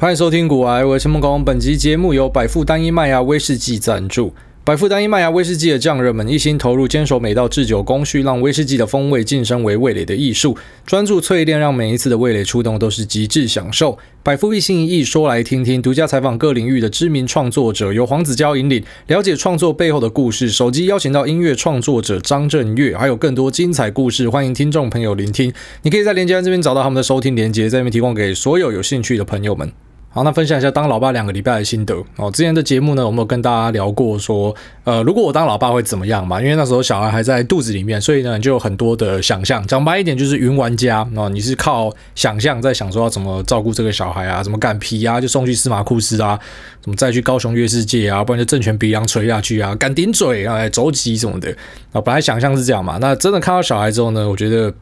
欢迎收听古癌，我是陈梦工。本集节目由百富单一麦芽威士忌赞助。百富单一麦芽威士忌的匠人们一心投入，坚守每道制酒工序，让威士忌的风味晋升为味蕾的艺术。专注淬炼，让每一次的味蕾触动都是极致享受。百富一心一意说来听听，独家采访各领域的知名创作者，由黄子佼引领，了解创作背后的故事。首集邀请到音乐创作者张震岳，还有更多精彩故事，欢迎听众朋友聆听。你可以在连结这边找到他们的收听连接，在这边提供给所有有兴趣的朋友们。好，那分享一下当老爸两个礼拜的心得哦。之前的节目呢，我们有跟大家聊过说，呃，如果我当老爸会怎么样嘛？因为那时候小孩还在肚子里面，所以呢，就有很多的想象。讲白一点，就是云玩家哦。你是靠想象在想说要怎么照顾这个小孩啊，怎么擀皮啊，就送去司马库斯啊，怎么再去高雄月世界啊，不然就正拳鼻梁垂下去啊，敢顶嘴啊，肘击什么的啊。本来想象是这样嘛，那真的看到小孩之后呢，我觉得。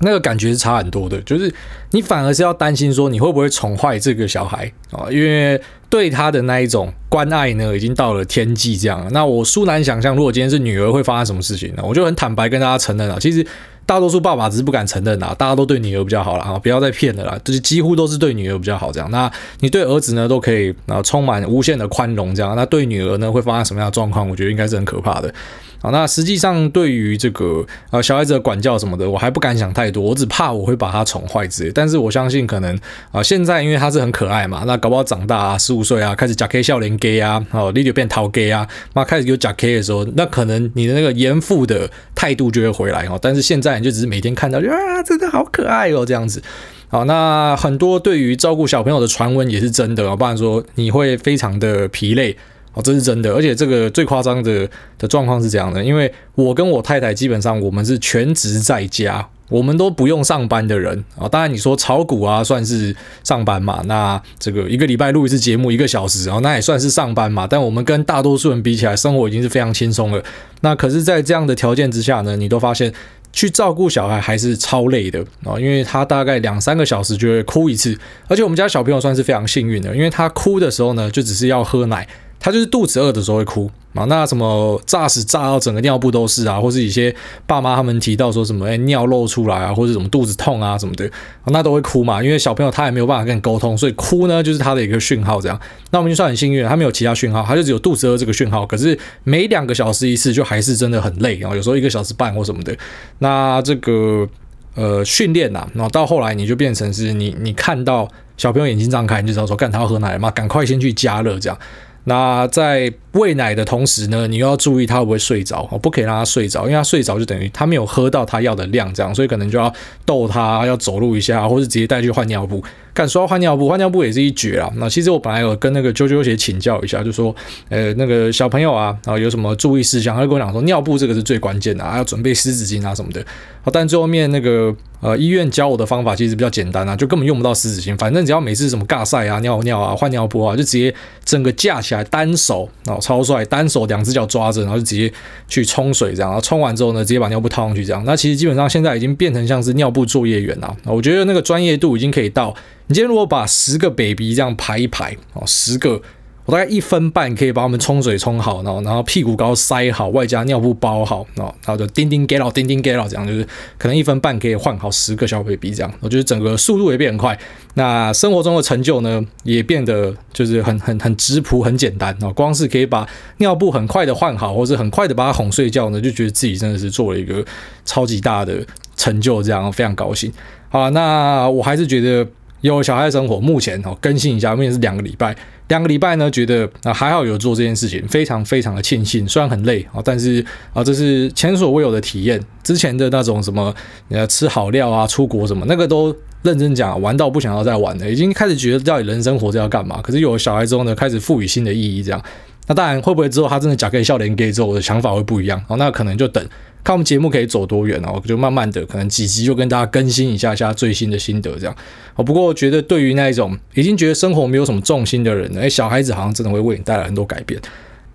那个感觉是差很多的，就是你反而是要担心说你会不会宠坏这个小孩啊，因为对他的那一种关爱呢，已经到了天际这样了。那我殊难想象，如果今天是女儿会发生什么事情呢？我就很坦白跟大家承认了，其实大多数爸爸只是不敢承认啦，大家都对女儿比较好了啊，不要再骗了啦，就是几乎都是对女儿比较好这样。那你对儿子呢，都可以啊，充满无限的宽容这样。那对女儿呢，会发生什么样的状况？我觉得应该是很可怕的。好，那实际上对于这个呃小孩子的管教什么的，我还不敢想太多，我只怕我会把他宠坏之类。但是我相信可能啊、现在因为他是很可爱嘛，那搞不好长大啊，十五岁啊，开始假 K 笑脸 gay 啊，哦，你就变桃 gay 啊，那开始有假 K 的时候，那可能你的那个严父的态度就会回来哦。但是现在你就只是每天看到啊，真的好可爱哦这样子。好，那很多对于照顾小朋友的传闻也是真的啊，不然说你会非常的疲累。哦，这是真的，而且这个最夸张的的状况是这样的，因为我跟我太太基本上我们是全职在家，我们都不用上班的人啊。当然你说炒股啊，算是上班嘛，那这个一个礼拜录一次节目一个小时啊，那也算是上班嘛。但我们跟大多数人比起来，生活已经是非常轻松了。那可是，在这样的条件之下呢，你都发现去照顾小孩还是超累的啊，因为他大概两三个小时就会哭一次，而且我们家小朋友算是非常幸运的，因为他哭的时候呢，就只是要喝奶。他就是肚子饿的时候会哭啊，那什么炸死炸到整个尿布都是啊，或是一些爸妈他们提到说什么哎尿漏出来啊，或者什么肚子痛啊什么的，那都会哭嘛，因为小朋友他也没有办法跟你沟通，所以哭呢就是他的一个讯号这样。那我们就算很幸运，他没有其他讯号，他就只有肚子饿这个讯号。可是每两个小时一次，就还是真的很累啊，有时候一个小时半或什么的。那这个呃训练呐，然后到后来你就变成是你你看到小朋友眼睛张开，你就知道说干他要喝奶了嘛，赶快先去加热这样。那在喂奶的同时呢，你又要注意他会不会睡着，不可以让他睡着，因为他睡着就等于他没有喝到他要的量，这样，所以可能就要逗他，要走路一下，或是直接带去换尿布。敢说要换尿布，换尿布也是一绝啊。那其实我本来有跟那个啾啾姐请教一下，就说，呃，那个小朋友啊，然后有什么注意事项，他就跟我讲说，尿布这个是最关键的啊，要准备湿纸巾啊什么的。好，但最后面那个呃医院教我的方法其实比较简单啊，就根本用不到湿纸巾，反正只要每次什么尬赛啊、尿尿啊、换尿布啊，就直接整个架起来，单手啊超帅，单手两只脚抓着，然后就直接去冲水这样，然后冲完之后呢，直接把尿布套上去这样。那其实基本上现在已经变成像是尿布作业员啊，我觉得那个专业度已经可以到。你今天如果把十个 baby 这样排一排哦，十个，我大概一分半可以把我们冲水冲好，然后然后屁股膏塞好，外加尿布包好，然后然后就叮叮 get out，叮叮 get out，这样就是可能一分半可以换好十个小 baby 这样，我觉得整个速度也变很快。那生活中的成就呢，也变得就是很很很质朴，很简单啊，光是可以把尿布很快的换好，或者很快的把他哄睡觉呢，就觉得自己真的是做了一个超级大的成就，这样非常高兴。好，那我还是觉得。有小孩生活，目前哦更新一下，目前是两个礼拜，两个礼拜呢，觉得啊还好有做这件事情，非常非常的庆幸，虽然很累啊，但是啊这是前所未有的体验。之前的那种什么呃吃好料啊，出国什么那个都认真讲，玩到不想要再玩了，已经开始觉得到底人生活着要干嘛？可是有了小孩之后呢，开始赋予新的意义，这样。那当然会不会之后他真的假可以笑脸给之后，我的想法会不一样哦？那可能就等。看我们节目可以走多远哦，我就慢慢的可能几集就跟大家更新一下下最新的心得这样。哦，不过我觉得对于那一种已经觉得生活没有什么重心的人，哎，小孩子好像真的会为你带来很多改变。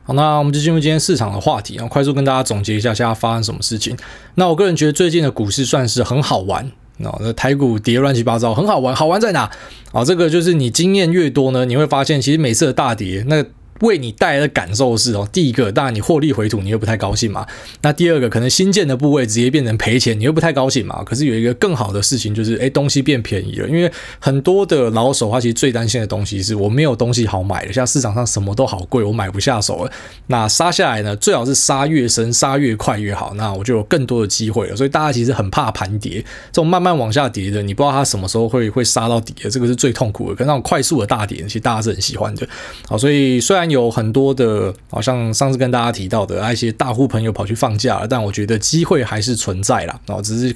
好，那我们就进入今天市场的话题啊，快速跟大家总结一下现在发生什么事情。那我个人觉得最近的股市算是很好玩，那台股跌乱七八糟，很好玩。好玩在哪？啊，这个就是你经验越多呢，你会发现其实每次的大跌那。为你带来的感受是哦，第一个，当然你获利回吐，你又不太高兴嘛。那第二个，可能新建的部位直接变成赔钱，你又不太高兴嘛。可是有一个更好的事情就是，哎，东西变便宜了。因为很多的老手他其实最担心的东西是我没有东西好买了，像市场上什么都好贵，我买不下手了。那杀下来呢，最好是杀越深，杀越快越好。那我就有更多的机会了。所以大家其实很怕盘跌，这种慢慢往下跌的，你不知道它什么时候会会杀到底的，这个是最痛苦的。跟那种快速的大跌，其实大家是很喜欢的。好，所以虽然。有很多的，好像上次跟大家提到的，一些大户朋友跑去放假了，但我觉得机会还是存在啦。然后只是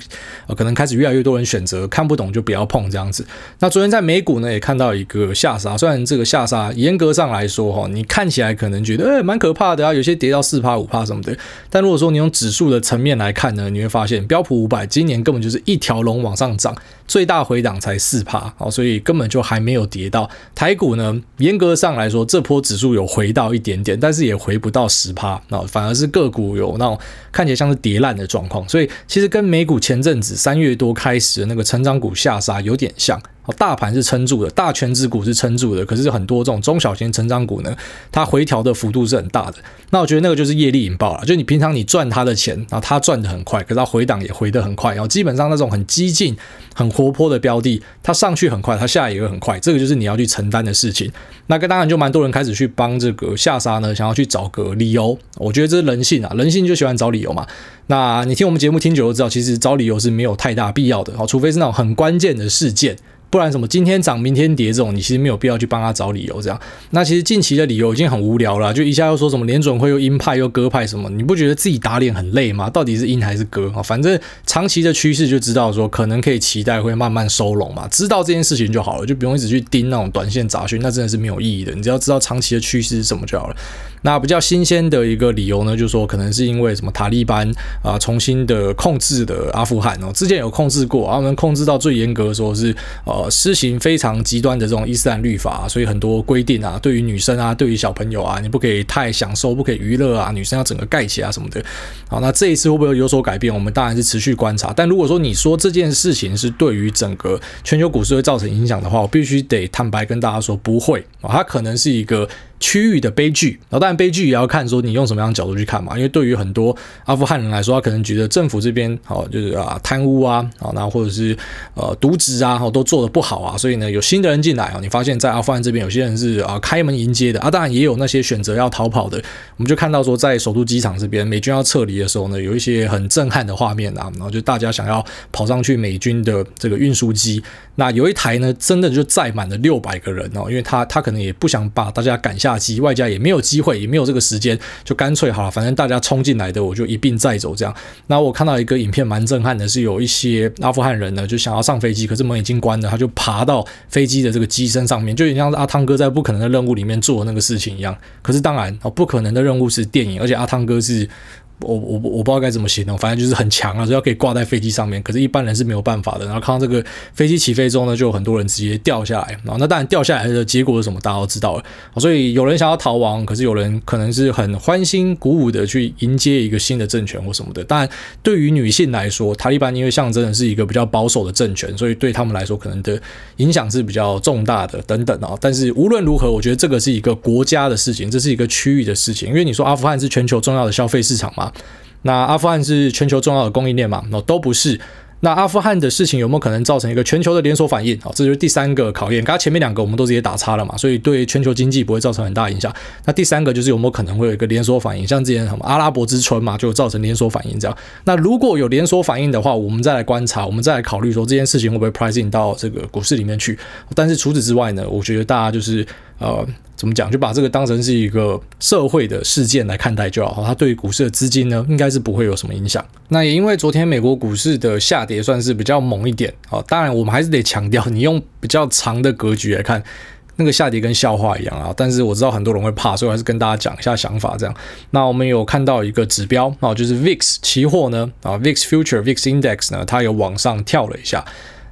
可能开始越来越多人选择看不懂就不要碰这样子。那昨天在美股呢也看到一个下杀，虽然这个下杀严格上来说哈，你看起来可能觉得诶蛮可怕的啊，有些跌到四趴五趴什么的。但如果说你用指数的层面来看呢，你会发现标普五百今年根本就是一条龙往上涨，最大回档才四趴，所以根本就还没有跌到。台股呢，严格上来说，这波指数有。有回到一点点，但是也回不到十趴，那反而是个股有那种看起来像是跌烂的状况，所以其实跟美股前阵子三月多开始的那个成长股下杀有点像。大盘是撑住的，大权值股是撑住的，可是很多这种中小型成长股呢，它回调的幅度是很大的。那我觉得那个就是业力引爆了，就你平常你赚它的钱，然后它赚得很快，可是它回档也回得很快，然后基本上那种很激进、很活泼的标的，它上去很快，它下来也会很快，这个就是你要去承担的事情。那个当然就蛮多人开始去帮这个下杀呢，想要去找个理由。我觉得这是人性啊，人性就喜欢找理由嘛。那你听我们节目听久了知道，其实找理由是没有太大必要的，除非是那种很关键的事件。不然什么今天涨明天跌这种，你其实没有必要去帮他找理由这样。那其实近期的理由已经很无聊了，就一下又说什么联准会又鹰派又鸽派什么，你不觉得自己打脸很累吗？到底是鹰还是鸽啊？反正长期的趋势就知道说可能可以期待会慢慢收拢嘛，知道这件事情就好了，就不用一直去盯那种短线杂讯，那真的是没有意义的。你只要知道长期的趋势是什么就好了。那比较新鲜的一个理由呢，就是说可能是因为什么塔利班啊、重新的控制的阿富汗哦，之前有控制过，他们控制到最严格的时候是呃施行非常极端的这种伊斯兰律法，所以很多规定啊，对于女生啊，对于小朋友啊，你不可以太享受，不可以娱乐啊，女生要整个盖起啊什么的。好，那这一次会不会有所改变？我们当然是持续观察。但如果说你说这件事情是对于整个全球股市会造成影响的话，我必须得坦白跟大家说不会啊，它可能是一个。区域的悲剧，然后当然悲剧也要看说你用什么样的角度去看嘛，因为对于很多阿富汗人来说，他可能觉得政府这边好就是啊贪污啊，啊那或者是呃渎职啊，都做的不好啊，所以呢有新的人进来啊，你发现在阿富汗这边有些人是啊开门迎接的啊，当然也有那些选择要逃跑的，我们就看到说在首都机场这边美军要撤离的时候呢，有一些很震撼的画面啊，然后就大家想要跑上去美军的这个运输机，那有一台呢真的就载满了六百个人哦，因为他他可能也不想把大家赶下。大机外加也没有机会，也没有这个时间，就干脆好了，反正大家冲进来的，我就一并载走这样。那我看到一个影片蛮震撼的，是有一些阿富汗人呢，就想要上飞机，可是门已经关了，他就爬到飞机的这个机身上面，就有点像是阿汤哥在《不可能的任务》里面做的那个事情一样。可是当然，哦，《不可能的任务》是电影，而且阿汤哥是。我我我不知道该怎么形容，反正就是很强啊，所以要可以挂在飞机上面，可是一般人是没有办法的。然后看到这个飞机起飞之后呢，就有很多人直接掉下来。然后那当然掉下来的结果是什么，大家都知道了。所以有人想要逃亡，可是有人可能是很欢欣鼓舞的去迎接一个新的政权或什么的。当然，对于女性来说，塔利班因为象征的是一个比较保守的政权，所以对他们来说可能的影响是比较重大的等等啊。但是无论如何，我觉得这个是一个国家的事情，这是一个区域的事情。因为你说阿富汗是全球重要的消费市场嘛。那阿富汗是全球重要的供应链嘛？那都不是。那阿富汗的事情有没有可能造成一个全球的连锁反应？好，这就是第三个考验。刚刚前面两个我们都直接打叉了嘛，所以对全球经济不会造成很大影响。那第三个就是有没有可能会有一个连锁反应？像之前什么阿拉伯之春嘛，就造成连锁反应这样。那如果有连锁反应的话，我们再来观察，我们再来考虑说这件事情会不会 pricing 到这个股市里面去。但是除此之外呢，我觉得大家就是呃。怎么讲？就把这个当成是一个社会的事件来看待就好。它对于股市的资金呢，应该是不会有什么影响。那也因为昨天美国股市的下跌算是比较猛一点啊。当然，我们还是得强调，你用比较长的格局来看，那个下跌跟笑话一样啊。但是我知道很多人会怕，所以我还是跟大家讲一下想法。这样，那我们有看到一个指标啊，就是 VIX 期货呢啊，VIX Future VIX Index 呢，它有往上跳了一下。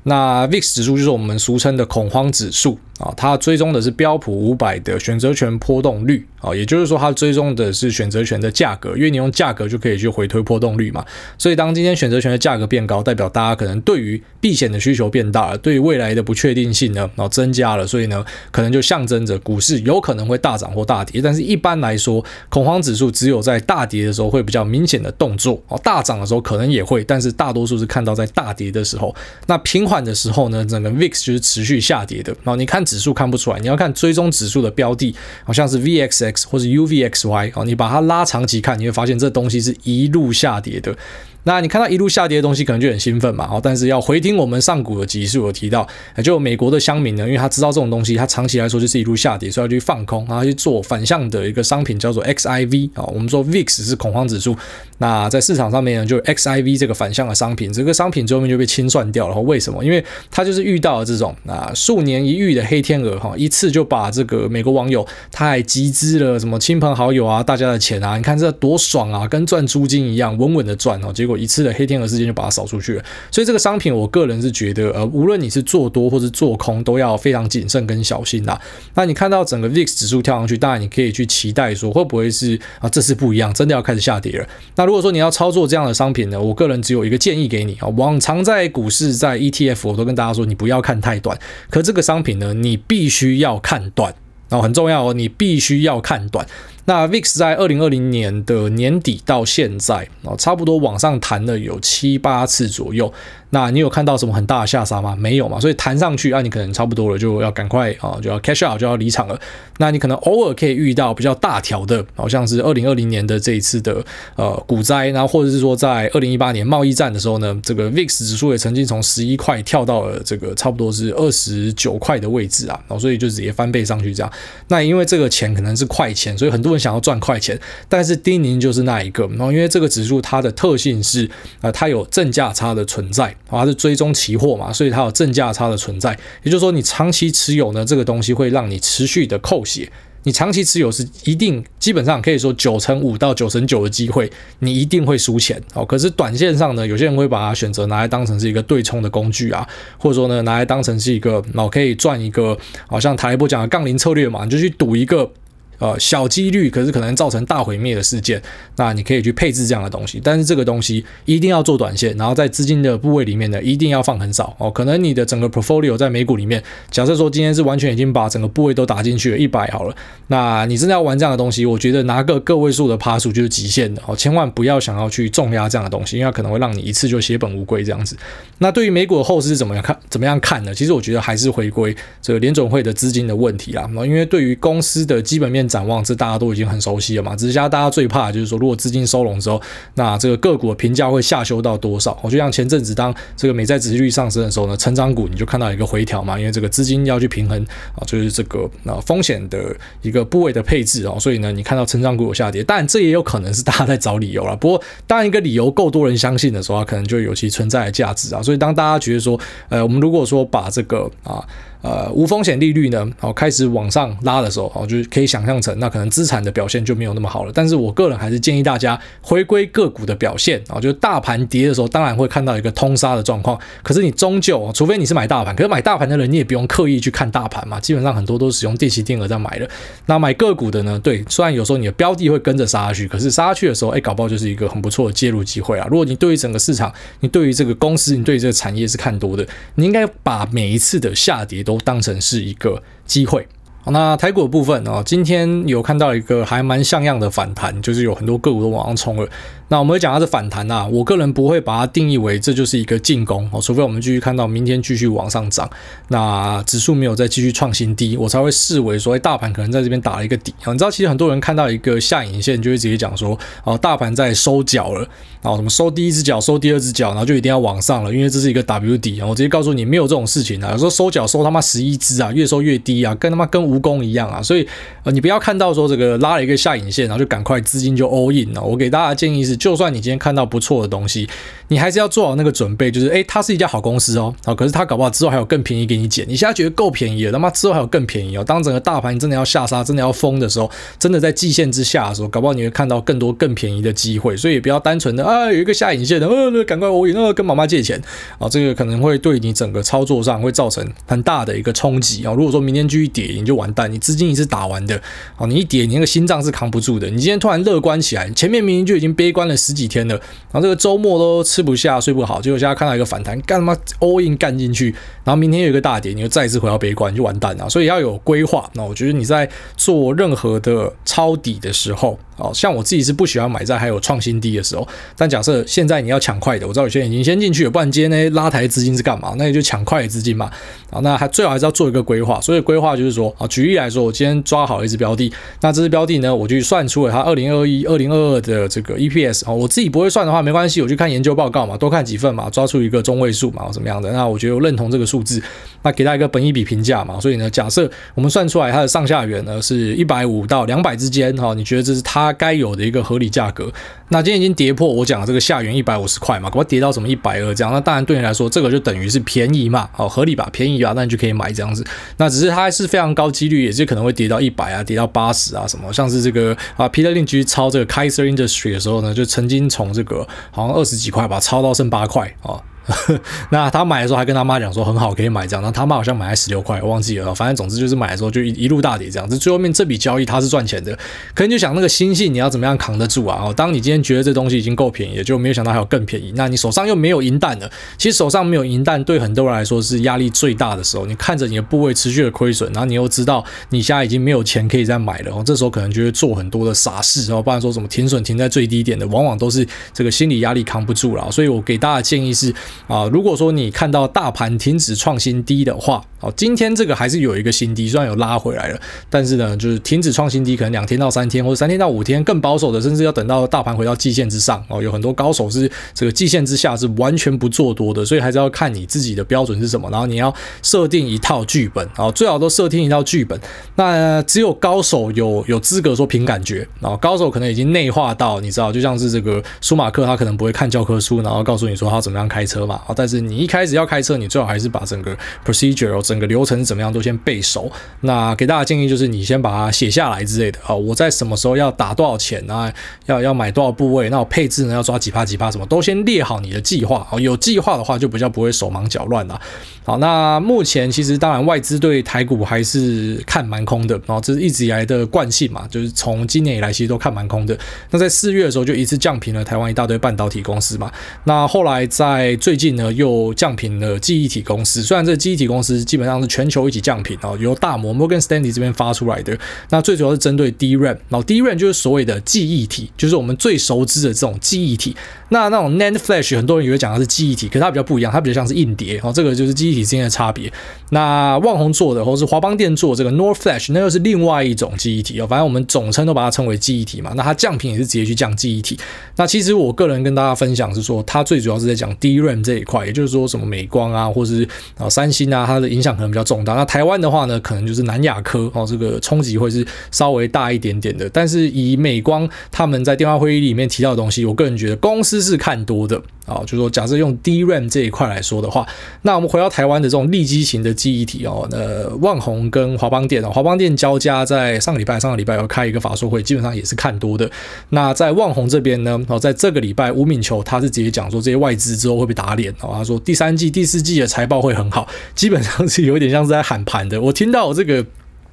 那 VIX 指数就是我们俗称的恐慌指数啊，它追踪的是标普五百的选择权波动率啊，也就是说它追踪的是选择权的价格，因为你用价格就可以去回推波动率嘛。所以当今天选择权的价格变高，代表大家可能对于避险的需求变大了，对于未来的不确定性呢，然后增加了，所以呢，可能就象征着股市有可能会大涨或大跌。但是一般来说，恐慌指数只有在大跌的时候会比较明显的动作哦，大涨的时候可能也会，但是大多数是看到在大跌的时候。那平缓的时候呢，整个 VIX 就是持续下跌的。然后你看指数看不出来，你要看追踪指数的标的，好像是 VXX 或者 UVXY 哦，你把它拉长期看，你会发现这东西是一路下跌的。那你看到一路下跌的东西，可能就很兴奋嘛，哦，但是要回听我们上股的集数有提到，就美国的乡民呢，因为他知道这种东西，他长期来说就是一路下跌，所以要去放空，然后去做反向的一个商品叫做 XIV 啊，我们说 VIX 是恐慌指数，那在市场上面呢，就 XIV 这个反向的商品，这个商品最后面就被清算掉了，为什么？因为它就是遇到了这种啊数年一遇的黑黑天鹅哈，一次就把这个美国网友他还集资了什么亲朋好友啊，大家的钱啊，你看这多爽啊，跟赚租金一样，稳稳的赚哦，结果。一次的黑天鹅事件就把它扫出去了，所以这个商品，我个人是觉得，呃，无论你是做多或是做空，都要非常谨慎跟小心啦。那你看到整个 VIX 指数跳上去，当然你可以去期待说，会不会是啊，这次不一样，真的要开始下跌了。那如果说你要操作这样的商品呢，我个人只有一个建议给你啊，往常在股市在 ETF，我都跟大家说，你不要看太短，可这个商品呢，你你必须要看短，然后很重要哦，你必须要看短。那 VIX 在二零二零年的年底到现在啊，差不多往上弹了有七八次左右。那你有看到什么很大的下杀吗？没有嘛，所以弹上去啊，你可能差不多了，就要赶快啊，就要 cash out，就要离场了。那你可能偶尔可以遇到比较大条的，好像是二零二零年的这一次的呃股灾，然后或者是说在二零一八年贸易战的时候呢，这个 VIX 指数也曾经从十一块跳到了这个差不多是二十九块的位置啊，然后所以就直接翻倍上去这样。那因为这个钱可能是快钱，所以很多人想要赚快钱，但是丁宁就是那一个，然后因为这个指数它的特性是啊、呃，它有正价差的存在。它是追踪期货嘛，所以它有正价差的存在。也就是说，你长期持有呢，这个东西会让你持续的扣血。你长期持有是一定，基本上可以说九成五到九成九的机会，你一定会输钱哦。可是短线上呢，有些人会把它选择拿来当成是一个对冲的工具啊，或者说呢，拿来当成是一个哦，可以赚一个，好像台波讲的杠铃策略嘛，你就去赌一个。呃，小几率，可是可能造成大毁灭的事件，那你可以去配置这样的东西，但是这个东西一定要做短线，然后在资金的部位里面呢，一定要放很少哦。可能你的整个 portfolio 在美股里面，假设说今天是完全已经把整个部位都打进去了，一百好了，那你真的要玩这样的东西，我觉得拿个个位数的趴数就是极限的哦，千万不要想要去重压这样的东西，因为它可能会让你一次就血本无归这样子。那对于美股的后市是怎么样看？怎么样看呢？其实我觉得还是回归这个联总会的资金的问题啦，因为对于公司的基本面。展望，这大家都已经很熟悉了嘛。只是现在大家最怕的就是说，如果资金收拢之后，那这个个股的评价会下修到多少？我就像前阵子当这个美债殖利率上升的时候呢，成长股你就看到一个回调嘛，因为这个资金要去平衡啊，就是这个啊风险的一个部位的配置哦，所以呢，你看到成长股有下跌，但这也有可能是大家在找理由了。不过，当一个理由够多人相信的时候，可能就有其存在的价值啊。所以，当大家觉得说，呃，我们如果说把这个啊。呃，无风险利率呢，好开始往上拉的时候，好就是可以想象成，那可能资产的表现就没有那么好了。但是我个人还是建议大家回归个股的表现啊，就是大盘跌的时候，当然会看到一个通杀的状况。可是你终究，除非你是买大盘，可是买大盘的人你也不用刻意去看大盘嘛，基本上很多都是使用定期定额在买的。那买个股的呢，对，虽然有时候你的标的会跟着杀下去，可是杀下去的时候，哎，搞不好就是一个很不错的介入机会啊。如果你对于整个市场，你对于这个公司，你对于这个产业是看多的，你应该把每一次的下跌都当成是一个机会。那台股的部分哦，今天有看到一个还蛮像样的反弹，就是有很多个股都往上冲了。那我们会讲它是反弹啊，我个人不会把它定义为这就是一个进攻哦，除非我们继续看到明天继续往上涨，那指数没有再继续创新低，我才会视为说，哎，大盘可能在这边打了一个底啊。你知道，其实很多人看到一个下影线，就会直接讲说，哦，大盘在收脚了，然后什么收第一只脚，收第二只脚，然后就一定要往上了，因为这是一个 W 底啊。我直接告诉你，没有这种事情啊。有时候收脚收他妈十一只啊，越收越低啊，跟他妈跟蜈蚣一样啊。所以呃，你不要看到说这个拉了一个下影线，然后就赶快资金就 all in 了。我给大家建议是，就算你今天看到不错的东西，你还是要做好那个准备，就是诶，它是一家好公司哦，好，可是它搞不好之后还有更便宜给你捡。你现在觉得够便宜了，他妈之后还有更便宜哦。当整个大盘真的要下杀，真的要疯的时候，真的在季线之下的时候，搞不好你会看到更多更便宜的机会。所以也不要单纯的啊，有一个下影线的，呃，赶快 all in，呃，跟妈妈借钱啊，这个可能会对你整个操作上会造成很大的一个冲击啊。如果说明天继续跌，你就完蛋，你资金一次打完的啊，你一跌，你那个心脏是扛不住的。你今天突然乐观起来，前面明明就已经悲观了十几天了，然后这个周末都吃不下睡不好，结果现在看到一个反弹，干嘛 all in 干进去，然后明天有一个大跌，你又再次回到悲观，就完蛋了。所以要有规划。那我觉得你在做任何的抄底的时候，哦，像我自己是不喜欢买在还有创新低的时候。但假设现在你要抢快的，我知道有些人已经先进去了，不然今天呢拉抬资金是干嘛？那你就抢快的资金嘛。啊，那还最好还是要做一个规划。所以规划就是说，啊，举例来说，我今天抓好一只标的，那这只标的呢，我就算出了它二零二一、二零二二的这个 EPS 啊，我自己不会算的话没关系，我去看研究报告嘛，多看几份嘛，抓出一个中位数嘛，或怎么样的。那我觉得我认同这个数字，那给他一个本一比评价嘛。所以呢，假设我们算出来它的上下缘呢是一百五到两百之间，哈，你觉得这是它它该有的一个合理价格？那今天已经跌破我讲的这个下缘一百五十块嘛，给我跌到什么一百二这样，那当然对你来说这个就等于是便宜嘛，好合理吧，便宜吧，那你就可以买这样子。那只是它还是非常高几率，也是可能会跌到一百啊，跌到八十啊什么，像是这个啊，Peter Lynch 去抄这个 Kaiser Industry 的时候呢，就曾经从这个好像二十几块吧，抄到剩八块啊。那他买的时候还跟他妈讲说很好可以买这样，然后他妈好像买在十六块，我忘记了。反正总之就是买的时候就一一路大跌这样子。最后面这笔交易他是赚钱的，可能就想那个心性你要怎么样扛得住啊？哦，当你今天觉得这东西已经够便宜了，就没有想到还有更便宜，那你手上又没有银弹了。其实手上没有银弹对很多人来说是压力最大的时候。你看着你的部位持续的亏损，然后你又知道你现在已经没有钱可以再买了，哦，这时候可能就会做很多的傻事，然后不然说什么停损停在最低点的，往往都是这个心理压力扛不住了。所以我给大家的建议是啊，如果说你看到大盘停止创新低的话，好，今天这个还是有一个新低，虽然有拉回来了，但是呢，就是停止创新低，可能两天到三天，或者三天到五天，更保守的，甚至要等到大盘回到季线之上哦。有很多高手是这个季线之下是完全不做多的，所以还是要看你自己的标准是什么，然后你要设定一套剧本啊，最好都设定一套剧本。那只有高手有有资格说凭感觉，然后高手可能已经内化到你知道，就像是这个舒马克，他可能不会看教科书，然后告诉你说他怎么样开车嘛，啊，但是你。一开始要开车，你最好还是把整个 procedure、整个流程怎么样都先背熟。那给大家建议就是，你先把它写下来之类的啊。我在什么时候要打多少钱啊？要要买多少部位？那我配置呢？要抓几趴几趴？什么都先列好你的计划。哦，有计划的话就比较不会手忙脚乱了。好，那目前其实当然外资对台股还是看蛮空的，然后这是一直以来的惯性嘛，就是从今年以来其实都看蛮空的。那在四月的时候就一次降平了台湾一大堆半导体公司嘛。那后来在最近呢又降频了记忆体公司，虽然这记忆体公司基本上是全球一起降频哦，由大摩 Morgan Stanley 这边发出来的。那最主要是针对 DRAM，然后 DRAM 就是所谓的记忆体，就是我们最熟知的这种记忆体。那那种 NAND Flash，很多人以为讲的是记忆体，可是它比较不一样，它比较像是硬碟哦。这个就是记忆体之间的差别。那旺宏做的，或是华邦电做这个 NOR Flash，那又是另外一种记忆体哦。反正我们总称都把它称为记忆体嘛。那它降频也是直接去降记忆体。那其实我个人跟大家分享是说，它最主要是在讲 DRAM 这一块，也就是说什么美光啊，或是啊三星啊，它的影响可能比较重大。那台湾的话呢，可能就是南亚科哦，这个冲击会是稍微大一点点的。但是以美光他们在电话会议里面提到的东西，我个人觉得公司是看多的。啊，就是说，假设用 DRAM 这一块来说的话，那我们回到台湾的这种利基型的记忆体哦，那旺宏跟华邦电哦，华邦电交加在上个礼拜，上个礼拜要开一个法说会，基本上也是看多的。那在旺宏这边呢，哦，在这个礼拜吴敏球他是直接讲说，这些外资之后会被打打脸哦，他说第三季、第四季的财报会很好，基本上是有点像是在喊盘的。我听到这个。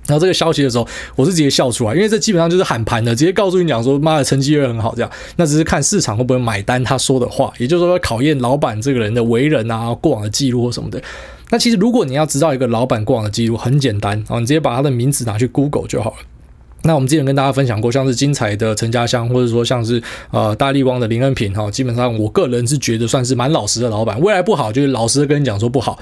然后这个消息的时候，我是直接笑出来，因为这基本上就是喊盘的，直接告诉你讲说，妈的成绩会很好这样。那只是看市场会不会买单他说的话，也就是说考验老板这个人的为人啊、过往的记录或什么的。那其实如果你要知道一个老板过往的记录，很简单啊，你直接把他的名字拿去 Google 就好了。那我们之前跟大家分享过，像是精彩的陈家香，或者说像是呃大立光的林恩平哈，基本上我个人是觉得算是蛮老实的老板。未来不好，就是老实的跟你讲说不好。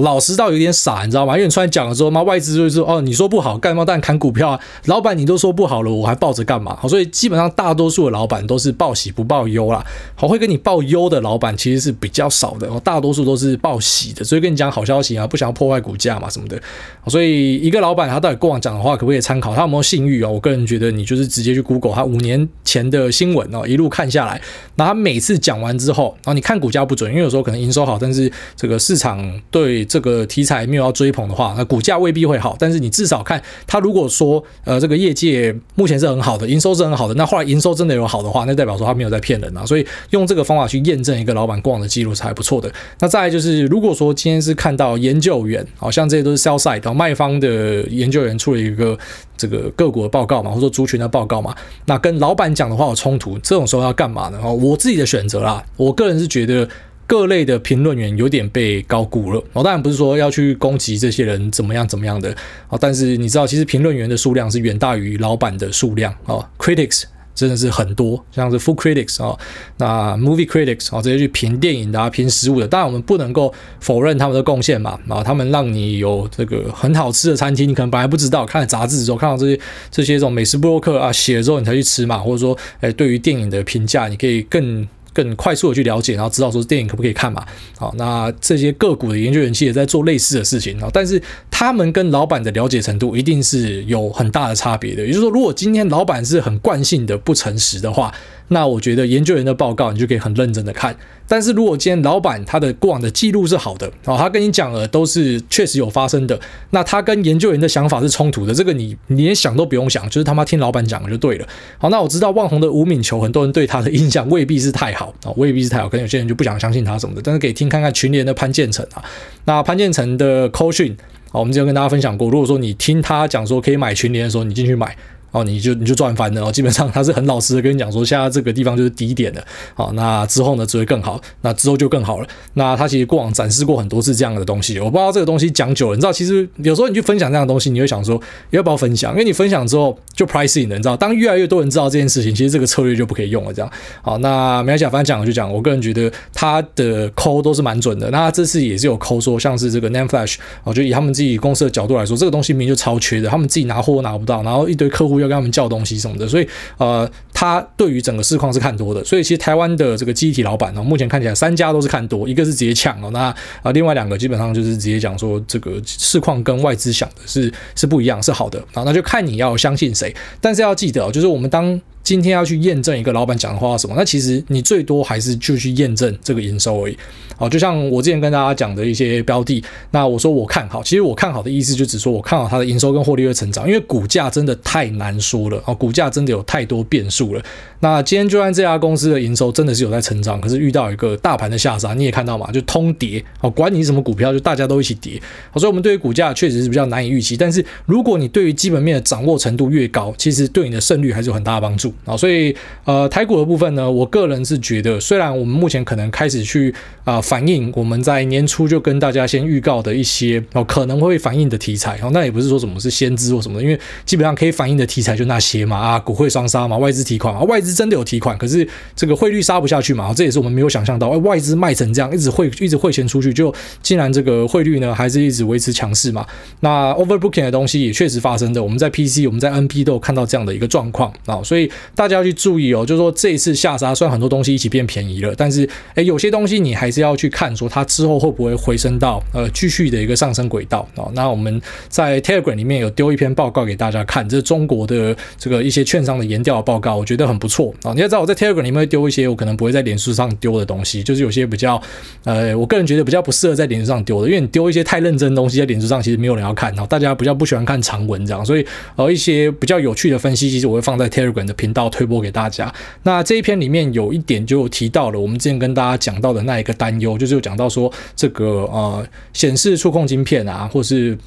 老实到有点傻，你知道吗？因为你出来讲了之后，妈外资就是说哦，你说不好，干嘛当然砍股票啊？老板你都说不好了，我还抱着干嘛？好，所以基本上大多数的老板都是报喜不报忧啦。好，会跟你报忧的老板其实是比较少的，大多数都是报喜的，所以跟你讲好消息啊，不想要破坏股价嘛什么的。所以一个老板他到底过往讲的话可不可以参考？他有没有信誉啊？我个人觉得你就是直接去 Google 他五年前的新闻哦，一路看下来，那他每次讲完之后，然后你看股价不准，因为有时候可能营收好，但是这个市场对这个题材没有要追捧的话，那股价未必会好。但是你至少看他如果说呃这个业界目前是很好的，营收是很好的，那后来营收真的有好的话，那代表说他没有在骗人啊。所以用这个方法去验证一个老板过往的记录是还不错的。那再来就是如果说今天是看到研究员，好像这些都是 sell side 卖方的研究员出了一个这个个股的报告嘛，或者说族群的报告嘛，那跟老板讲的话有冲突，这种时候要干嘛呢？哦，我自己的选择啦，我个人是觉得。各类的评论员有点被高估了，我当然不是说要去攻击这些人怎么样怎么样的，但是你知道，其实评论员的数量是远大于老板的数量啊，critics 真的是很多，像是 food critics 啊，那 movie critics 啊，这些去评电影的、评食物的，当然我们不能够否认他们的贡献嘛，啊，他们让你有这个很好吃的餐厅，你可能本来不知道，看了杂志之后看到这些这些这种美食博客啊写了之后，你才去吃嘛，或者说，哎，对于电影的评价，你可以更。更快速的去了解，然后知道说电影可不可以看嘛？好，那这些个股的研究员其实也在做类似的事情啊，但是他们跟老板的了解程度一定是有很大的差别的。也就是说，如果今天老板是很惯性的不诚实的话，那我觉得研究员的报告你就可以很认真的看。但是如果今天老板他的过往的记录是好的，哦，他跟你讲的都是确实有发生的，那他跟研究员的想法是冲突的，这个你你连想都不用想，就是他妈听老板讲就对了。好，那我知道万宏的吴敏球，很多人对他的印象未必是太好啊，未必是太好，可能有些人就不想相信他什么的。但是可以听看看群联的潘建成啊，那潘建成的 coach，我们之前跟大家分享过，如果说你听他讲说可以买群联的时候，你进去买。哦，你就你就赚翻了哦！基本上他是很老实的跟你讲说，现在这个地方就是低点的，好，那之后呢只会更好，那之后就更好了。那他其实过往展示过很多次这样的东西，我不知道这个东西讲久了，你知道，其实有时候你去分享这样的东西，你会想说要不要分享？因为你分享之后就 pricing 了，你知道，当越来越多人知道这件事情，其实这个策略就不可以用了。这样，好，那没关系，反正讲了就讲。我个人觉得他的抠都是蛮准的。那他这次也是有抠说，像是这个 NAND Flash，我觉得以他们自己公司的角度来说，这个东西明明就超缺的，他们自己拿货拿不到，然后一堆客户就跟他们叫东西。什么的，所以呃，他对于整个市况是看多的，所以其实台湾的这个机体老板呢，目前看起来三家都是看多，一个是直接抢了，那啊另外两个基本上就是直接讲说这个市况跟外资想的是是不一样，是好的啊，那就看你要相信谁，但是要记得，就是我们当。今天要去验证一个老板讲的话什么？那其实你最多还是就去验证这个营收而已。好，就像我之前跟大家讲的一些标的，那我说我看好，其实我看好的意思就只说我看好它的营收跟获利会成长，因为股价真的太难说了啊，股价真的有太多变数了。那今天就算这家公司的营收真的是有在成长，可是遇到一个大盘的下杀，你也看到嘛，就通跌。好，管你什么股票，就大家都一起跌。好，所以我们对于股价确实是比较难以预期。但是如果你对于基本面的掌握程度越高，其实对你的胜率还是有很大的帮助。啊，所以呃，台股的部分呢，我个人是觉得，虽然我们目前可能开始去啊、反映我们在年初就跟大家先预告的一些哦可能会反映的题材，哦，那也不是说什么是先知或什么的，因为基本上可以反映的题材就那些嘛，啊，股汇双杀嘛，外资提款嘛，外资真的有提款，可是这个汇率杀不下去嘛，这也是我们没有想象到，哎，外资卖成这样，一直汇一直汇钱出去，就竟然这个汇率呢还是一直维持强势嘛，那 overbooking 的东西也确实发生的，我们在 PC 我们在 NP 都有看到这样的一个状况啊，所以大家要去。注意哦，就是说这一次下杀，虽然很多东西一起变便宜了，但是诶，有些东西你还是要去看，说它之后会不会回升到呃继续的一个上升轨道啊。那我们在 Telegram 里面有丢一篇报告给大家看，这是中国的这个一些券商的研调报告，我觉得很不错啊。你要知道我在 Telegram 里面会丢一些我可能不会在脸书上丢的东西，就是有些比较呃，我个人觉得比较不适合在脸书上丢的，因为你丢一些太认真的东西在脸书上，其实没有人要看，然后大家比较不喜欢看长文这样，所以呃一些比较有趣的分析，其实我会放在 Telegram 的频到推播给大家。那这一篇里面有一点就提到了我们之前跟大家讲到的那一个担忧，就是有讲到说这个呃显示触控晶片啊，或是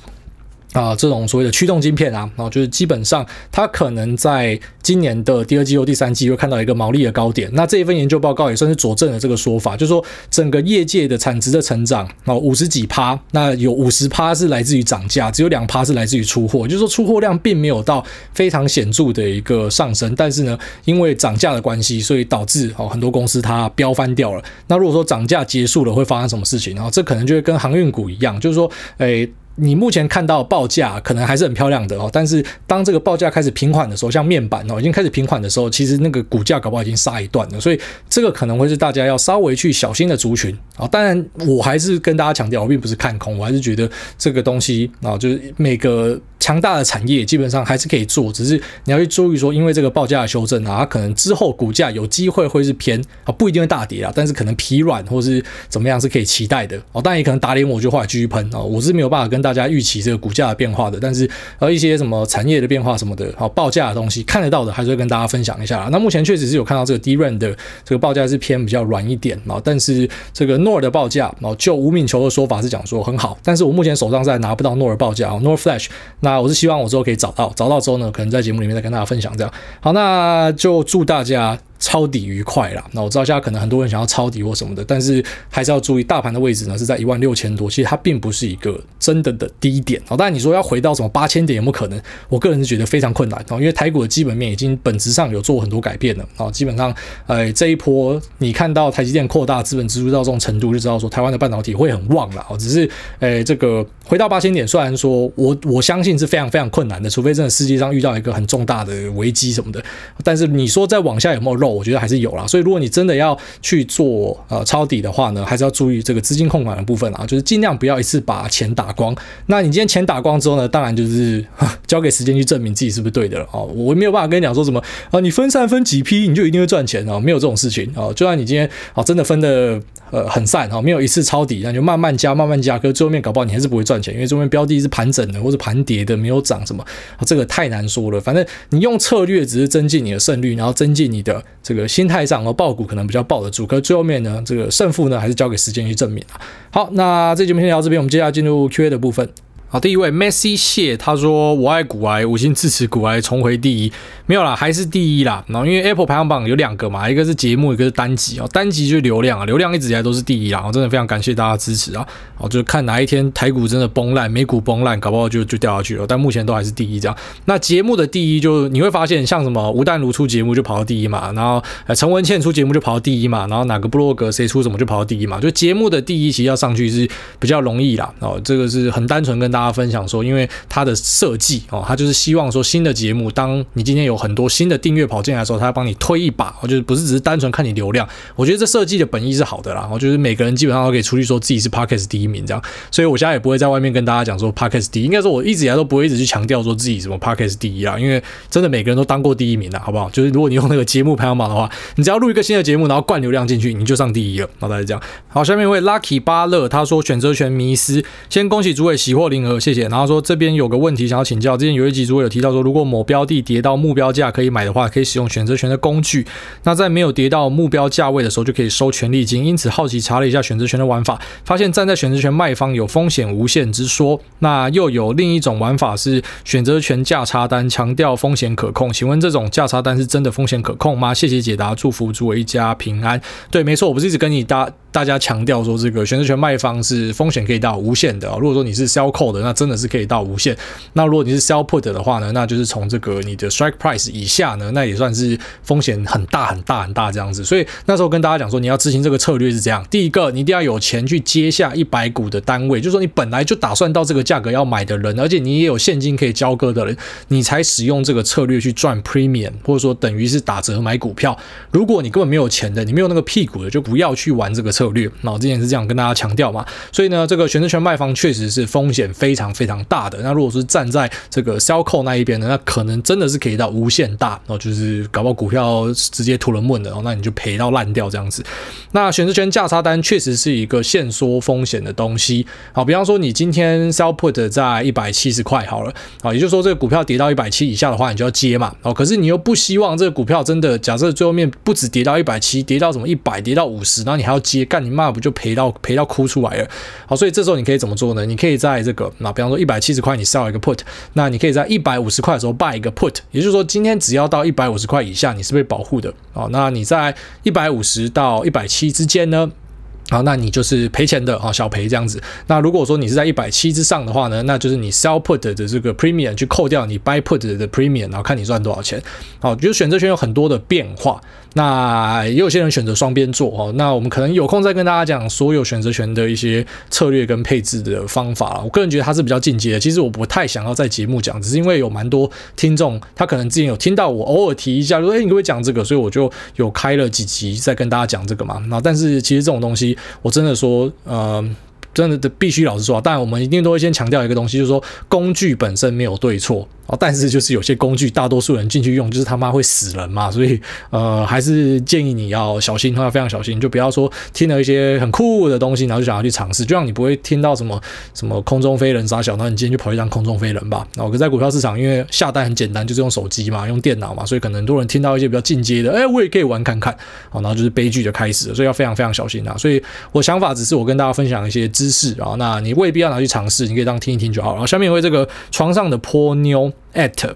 啊，这种所谓的驱动晶片啊，然后就是基本上它可能在今年的第二季或第三季会看到一个毛利的高点。那这一份研究报告也算是佐证了这个说法，就是说整个业界的产值的成长啊，五十几趴，那有五十趴是来自于涨价，只有两趴是来自于出货，就是说出货量并没有到非常显著的一个上升，但是呢，因为涨价的关系，所以导致哦很多公司它飙翻掉了。那如果说涨价结束了，会发生什么事情？然后这可能就会跟航运股一样，就是说，诶。你目前看到报价可能还是很漂亮的哦，但是当这个报价开始平缓的时候，像面板哦已经开始平缓的时候，其实那个股价搞不好已经杀一段了，所以这个可能会是大家要稍微去小心的族群啊。当然，我还是跟大家强调，我并不是看空，我还是觉得这个东西啊，就是每个。强大的产业基本上还是可以做，只是你要去注意说，因为这个报价的修正啊，它可能之后股价有机会会是偏啊，不一定会大跌啊，但是可能疲软或是怎么样是可以期待的哦。当然也可能打脸我就话继续喷啊，我是没有办法跟大家预期这个股价的变化的，但是呃一些什么产业的变化什么的，好报价的东西看得到的，还是会跟大家分享一下。那目前确实是有看到这个 DRAM 的这个报价是偏比较软一点啊，但是这个 NOR 的报价哦，就吴敏球的说法是讲说很好，但是我目前手上在拿不到 NOR 报价啊，NOR Flash，那我是希望我之后可以。找到找到之后呢，可能在节目里面再跟大家分享这样。好，那就祝大家。抄底愉快啦！那我知道现在可能很多人想要抄底或什么的，但是还是要注意，大盘的位置呢是在一万六千多，其实它并不是一个真的的低点哦。当然你说要回到什么八千点有没有可能？我个人是觉得非常困难哦，因为台股的基本面已经本质上有做很多改变了啊。基本上，呃，这一波你看到台积电扩大资本支出到这种程度，就知道说台湾的半导体会很旺了哦。只是，呃，这个回到八千点，虽然说我我相信是非常非常困难的，除非真的世界上遇到一个很重大的危机什么的。但是你说再往下有没有我觉得还是有啦，所以如果你真的要去做呃抄底的话呢，还是要注意这个资金控管的部分啊，就是尽量不要一次把钱打光。那你今天钱打光之后呢，当然就是 交给时间去证明自己是不是对的了哦。我没有办法跟你讲说什么啊，你分散分几批你就一定会赚钱哦，没有这种事情哦。就算你今天啊真的分的。呃，很散哈，没有一次抄底，那就慢慢加，慢慢加，可是最后面搞不好你还是不会赚钱，因为最后面标的是盘整的或者盘跌的，没有涨什么，这个太难说了。反正你用策略只是增进你的胜率，然后增进你的这个心态上，哦，爆股可能比较爆得住，可是最后面呢，这个胜负呢还是交给时间去证明啊。好，那这节目先聊到这边，我们接下来进入 Q&A 的部分。好，第一位 Messi 谢他说：“我爱股癌，五星支持股癌重回第一。”没有啦，还是第一啦。然后因为 Apple 排行榜有两个嘛，一个是节目，一个是单集哦。单集就是流量啊，流量一直以来都是第一啦。我真的非常感谢大家支持啊。哦，就看哪一天台股真的崩烂，美股崩烂，搞不好就就掉下去了。但目前都还是第一这样。那节目的第一就你会发现，像什么吴淡如出节目就跑到第一嘛，然后陈文茜出节目就跑到第一嘛，然后哪个部落格谁出什么就跑到第一嘛。就节目的第一其实要上去是比较容易啦。哦，这个是很单纯跟大家分享说，因为。它的设计哦，它就是希望说新的节目，当你今天有很多新的订阅跑进来的时候，它要帮你推一把，就是不是只是单纯看你流量。我觉得这设计的本意是好的啦，然后就是每个人基本上都可以出去说自己是 parkas 第一名这样，所以我现在也不会在外面跟大家讲说 parkas 第一，应该说我一直以来都不会一直去强调说自己什么 parkas 第一啦，因为真的每个人都当过第一名了，好不好？就是如果你用那个节目排行榜的话，你只要录一个新的节目，然后灌流量进去，你就上第一了。好，大家这样。好，下面一位 Lucky 巴勒他说选择权迷失，先恭喜诸位喜获麟呃，谢谢。然后说这边有个问题。想要请教，之前有一集如果有提到说，如果某标的跌到目标价可以买的话，可以使用选择权的工具。那在没有跌到目标价位的时候，就可以收权利金。因此好奇查了一下选择权的玩法，发现站在选择权卖方有风险无限之说。那又有另一种玩法是选择权价差单，强调风险可控。请问这种价差单是真的风险可控吗？谢谢解答，祝福诸位一家平安。对，没错，我不是一直跟你大。大家强调说，这个选择权卖方是风险可以到无限的。如果说你是 sell call 的，那真的是可以到无限。那如果你是 sell put 的话呢，那就是从这个你的 strike price 以下呢，那也算是风险很大很大很大这样子。所以那时候跟大家讲说，你要执行这个策略是这样：第一个，你一定要有钱去接下一百股的单位，就是说你本来就打算到这个价格要买的人，而且你也有现金可以交割的人，你才使用这个策略去赚 premium，或者说等于是打折买股票。如果你根本没有钱的，你没有那个屁股的，就不要去玩这个策略。那我之前是这样跟大家强调嘛，所以呢，这个选择权卖方确实是风险非非常非常大的。那如果是站在这个 sell call 那一边呢，那可能真的是可以到无限大，然后就是搞不好股票直接吐了闷的，然后那你就赔到烂掉这样子。那选择权价差单确实是一个限缩风险的东西。好，比方说你今天 sell put 在一百七十块好了，啊，也就是说这个股票跌到一百七以下的话，你就要接嘛。哦，可是你又不希望这个股票真的假设最后面不止跌到一百七，跌到什么一百，跌到五十，然后你还要接，干你妈不就赔到赔到哭出来了？好，所以这时候你可以怎么做呢？你可以在这个那比方说一百七十块你 sell 一个 put，那你可以在一百五十块的时候 buy 一个 put，也就是说今天只要到一百五十块以下你是被保护的啊。那你在一百五十到一百七之间呢？好，那你就是赔钱的啊，小赔这样子。那如果说你是在一百七之上的话呢，那就是你 sell put 的这个 premium 去扣掉你 buy put 的 premium，然后看你赚多少钱。好，就是选择权有很多的变化。那也有些人选择双边做哦。那我们可能有空再跟大家讲所有选择权的一些策略跟配置的方法。我个人觉得它是比较进阶的。其实我不太想要在节目讲，只是因为有蛮多听众他可能之前有听到我偶尔提一下，说哎，你可不可以讲这个？所以我就有开了几集在跟大家讲这个嘛。那但是其实这种东西。我真的说，呃，真的的必须老实说，当然我们一定都会先强调一个东西，就是说工具本身没有对错。啊，但是就是有些工具，大多数人进去用，就是他妈会死人嘛，所以呃，还是建议你要小心，要非常小心，就不要说听了一些很酷的东西，然后就想要去尝试，就像你不会听到什么什么空中飞人傻小，那你今天就跑去当空中飞人吧。然后可在股票市场，因为下单很简单，就是用手机嘛，用电脑嘛，所以可能很多人听到一些比较进阶的，哎，我也可以玩看看，好，然后就是悲剧就开始了，所以要非常非常小心啊。所以我想法只是我跟大家分享一些知识啊，那你未必要拿去尝试，你可以当听一听就好。然后下面有位这个床上的泼妞。at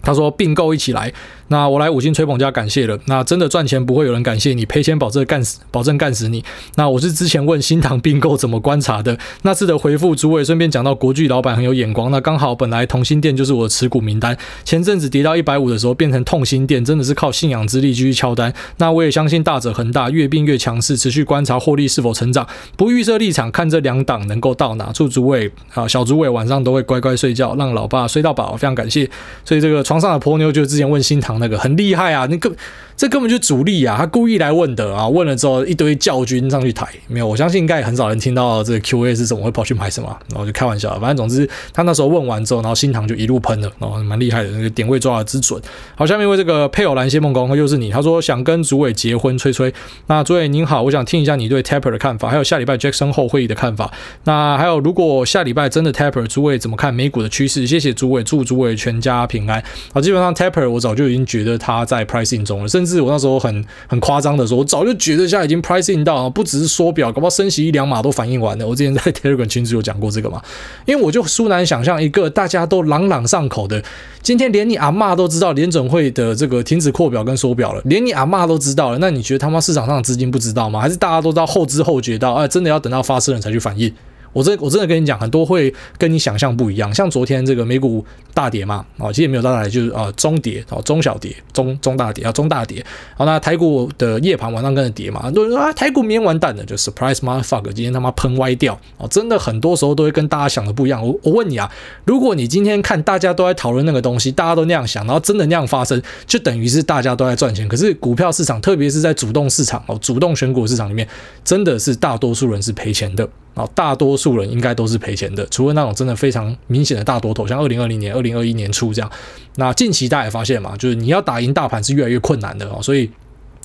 他说并购一起来。那我来五星吹捧加感谢了。那真的赚钱不会有人感谢你，赔钱保证干死，保证干死你。那我是之前问新唐并购怎么观察的，那次的回复主委顺便讲到国巨老板很有眼光。那刚好本来同心电就是我的持股名单，前阵子跌到一百五的时候变成痛心电，真的是靠信仰之力继续敲单。那我也相信大者恒大越并越强势，持续观察获利是否成长，不预设立场，看这两档能够到哪。祝主委啊，小主委晚上都会乖乖睡觉，让老爸睡到饱，非常感谢。所以这个床上的婆妞就之前问新唐那个很厉害啊，那个。这根本就主力啊！他故意来问的啊，问了之后一堆教军上去抬，没有，我相信应该也很少人听到这个 Q&A 是怎么会跑去买什么，然后就开玩笑，反正总之他那时候问完之后，然后新塘就一路喷了，然后蛮厉害的，那个点位抓的之准。好，下面为这个配偶栏谢梦工，又是你，他说想跟主委结婚，吹吹。那主委您好，我想听一下你对 Taper 的看法，还有下礼拜 Jackson 后会议的看法。那还有如果下礼拜真的 Taper，主委怎么看美股的趋势？谢谢主委，祝主委全家平安。好，基本上 Taper 我早就已经觉得他在 pricing 中了，甚至是我那时候很。很夸张的说，我早就觉得现在已经 pricing 到，不只是缩表，搞不好升息一两码都反应完了。我之前在 Telegram 群组有讲过这个嘛，因为我就殊难想象一个大家都朗朗上口的，今天连你阿嬷都知道联准会的这个停止扩表跟缩表了，连你阿嬷都知道了，那你觉得他妈市场上的资金不知道吗？还是大家都知道后知后觉到，哎，真的要等到发生了才去反应？我真我真的跟你讲，很多会跟你想象不一样。像昨天这个美股大跌嘛，啊，其实也没有大跌，就是啊中跌，啊中小跌，中中大跌啊中大跌。好，那台股的夜盘晚上跟着跌嘛，很多人说啊台股明天完蛋了，就 surprise motherfucker，今天他妈喷歪掉啊！真的很多时候都会跟大家想的不一样。我我问你啊，如果你今天看大家都在讨论那个东西，大家都那样想，然后真的那样发生，就等于是大家都在赚钱。可是股票市场，特别是在主动市场哦，主动选股市场里面，真的是大多数人是赔钱的。啊，大多数人应该都是赔钱的，除了那种真的非常明显的大多头，像二零二零年、二零二一年初这样。那近期大家也发现嘛，就是你要打赢大盘是越来越困难的哦。所以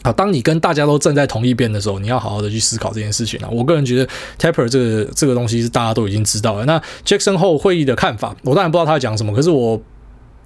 啊，当你跟大家都站在同一边的时候，你要好好的去思考这件事情啊。我个人觉得 Taper 这个这个东西是大家都已经知道了。那 Jackson 后会议的看法，我当然不知道他在讲什么，可是我。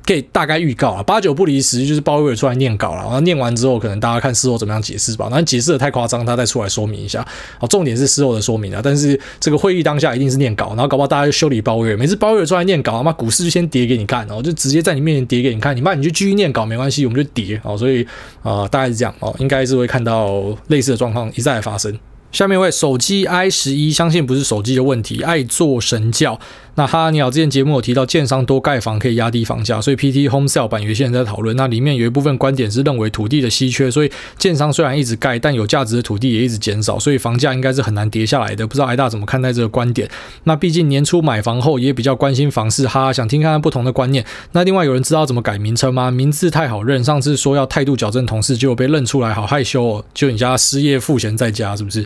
可以大概预告啊，八九不离十，就是鲍威尔出来念稿了，然后念完之后，可能大家看事后怎么样解释吧。那解释的太夸张，他再出来说明一下。好，重点是事后的说明啊。但是这个会议当下一定是念稿，然后搞不好大家就修理鲍威尔。每次鲍威尔出来念稿，他妈股市就先跌给你看，然后就直接在你面前跌给你看。你妈你就继续念稿没关系，我们就跌。好，所以啊、大概是这样哦，应该是会看到类似的状况一再发生。下面一位手机 i 十一，相信不是手机的问题，爱做神教。那哈你好，之前节目有提到建商多盖房可以压低房价，所以 PT Home Sale 版有些人在讨论。那里面有一部分观点是认为土地的稀缺，所以建商虽然一直盖，但有价值的土地也一直减少，所以房价应该是很难跌下来的。不知道艾大怎么看待这个观点？那毕竟年初买房后也比较关心房市，哈，想听看看不同的观念。那另外有人知道怎么改名称吗？名字太好认，上次说要态度矫正同事，结果被认出来，好害羞哦。就你家失业赋闲在家是不是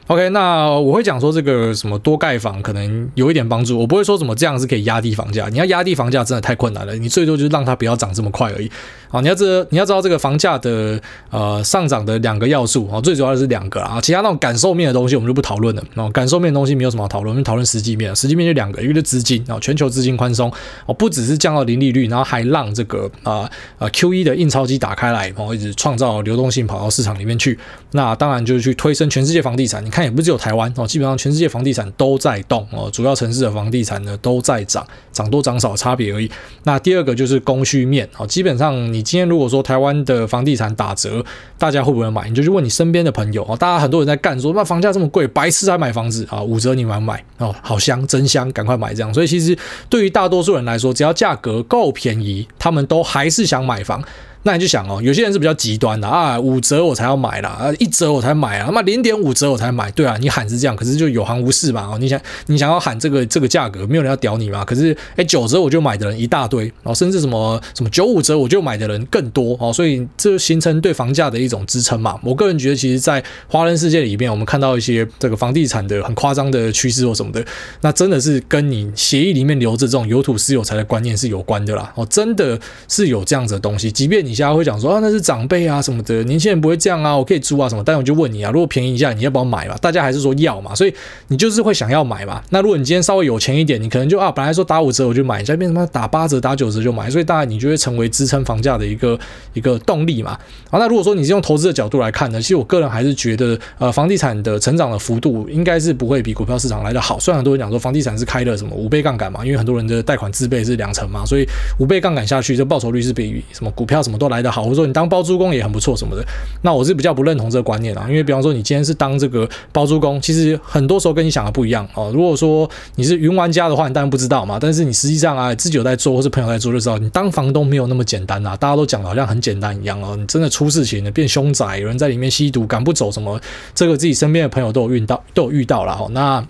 ？OK，那我会讲说这个什么多盖房可能有一点帮助，我不会说什么这样是可以压低房价，你要压低房价真的太困难了，你最多就是让它不要涨这么快而已。好，你要知你要知道这个房价的呃上涨的两个要素啊，最主要的是两个啊，其他那种感受面的东西我们就不讨论了。哦，感受面的东西没有什么好讨论，我们讨论实际面。实际面就两个，一个是资金啊，全球资金宽松哦，不只是降到零利率，然后还让这个啊啊 QE 的印钞机打开来，然后一直创造流动性跑到市场里面去。那当然就是去推升全世界房地产。你看看也不是只有台湾哦，基本上全世界房地产都在动哦，主要城市的房地产呢都在涨，涨多涨少差别而已。那第二个就是供需面哦，基本上你今天如果说台湾的房地产打折，大家会不会买？你就去问你身边的朋友哦，大家很多人在干说，那房价这么贵，白痴还买房子啊？五折你买不买哦？好香，真香，赶快买这样。所以其实对于大多数人来说，只要价格够便宜，他们都还是想买房。那你就想哦，有些人是比较极端的啊，五折我才要买啦，啊，一折我才买啊，那么零点五折我才买，对啊，你喊是这样，可是就有行无市嘛哦，你想你想要喊这个这个价格，没有人要屌你嘛，可是哎九折我就买的人一大堆哦，甚至什么什么九五折我就买的人更多哦，所以这形成对房价的一种支撑嘛。我个人觉得，其实，在华人世界里面，我们看到一些这个房地产的很夸张的趋势或什么的，那真的是跟你协议里面留着这种有土私有财的观念是有关的啦哦，真的是有这样子的东西，即便你现在会讲说啊那。是长辈啊什么的，年轻人不会这样啊，我可以租啊什么，但我就问你啊，如果便宜一下，你要不要买嘛？大家还是说要嘛，所以你就是会想要买嘛。那如果你今天稍微有钱一点，你可能就啊，本来说打五折我就买，一下变成打八折、打九折就买，所以大概你就会成为支撑房价的一个一个动力嘛。好，那如果说你是用投资的角度来看呢，其实我个人还是觉得，呃，房地产的成长的幅度应该是不会比股票市场来的好。虽然很多人讲说房地产是开了什么五倍杠杆嘛，因为很多人的贷款自备是两成嘛，所以五倍杠杆下去，这报酬率是比什么股票什么都来得好。或者说你当包租公也很不。错什么的，那我是比较不认同这个观念啊，因为比方说你今天是当这个包租公，其实很多时候跟你想的不一样哦。如果说你是云玩家的话，你当然不知道嘛。但是你实际上啊，自己有在做，或是朋友在做，就知道你当房东没有那么简单呐。大家都讲的好像很简单一样哦，你真的出事情了，变凶宅，有人在里面吸毒，赶不走什么，这个自己身边的朋友都有遇到，都有遇到了哈。那